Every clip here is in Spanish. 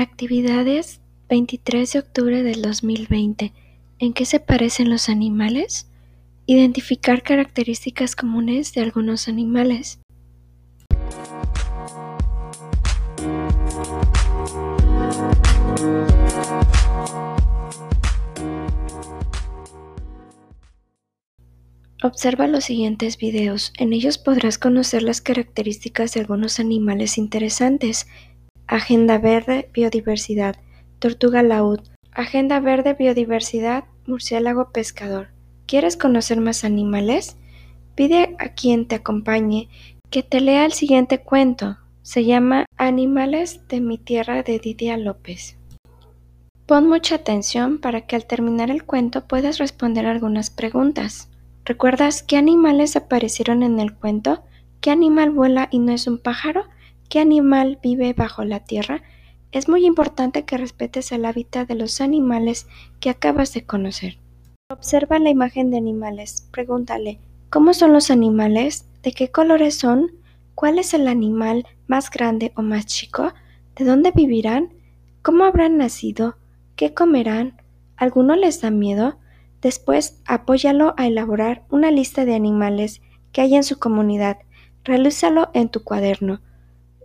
Actividades 23 de octubre del 2020. ¿En qué se parecen los animales? Identificar características comunes de algunos animales. Observa los siguientes videos, en ellos podrás conocer las características de algunos animales interesantes. Agenda Verde Biodiversidad, Tortuga laúd, Agenda Verde Biodiversidad, Murciélago Pescador. ¿Quieres conocer más animales? Pide a quien te acompañe que te lea el siguiente cuento. Se llama Animales de mi tierra de Didia López. Pon mucha atención para que al terminar el cuento puedas responder algunas preguntas. ¿Recuerdas qué animales aparecieron en el cuento? ¿Qué animal vuela y no es un pájaro? ¿Qué animal vive bajo la tierra? Es muy importante que respetes el hábitat de los animales que acabas de conocer. Observa la imagen de animales. Pregúntale, ¿cómo son los animales? ¿De qué colores son? ¿Cuál es el animal más grande o más chico? ¿De dónde vivirán? ¿Cómo habrán nacido? ¿Qué comerán? ¿Alguno les da miedo? Después, apóyalo a elaborar una lista de animales que hay en su comunidad. Realízalo en tu cuaderno.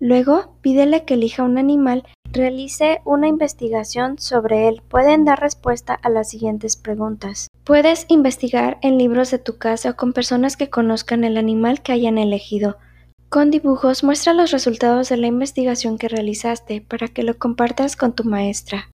Luego, pídele que elija un animal, realice una investigación sobre él. Pueden dar respuesta a las siguientes preguntas. Puedes investigar en libros de tu casa o con personas que conozcan el animal que hayan elegido. Con dibujos muestra los resultados de la investigación que realizaste para que lo compartas con tu maestra.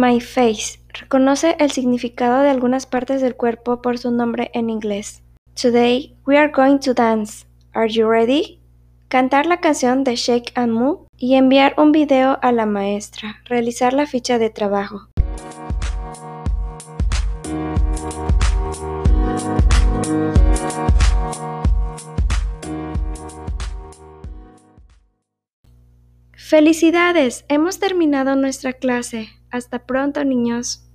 My face reconoce el significado de algunas partes del cuerpo por su nombre en inglés. Today we are going to dance. Are you ready? Cantar la canción de Shake and Move y enviar un video a la maestra. Realizar la ficha de trabajo. ¡Felicidades! Hemos terminado nuestra clase. Hasta pronto, niños.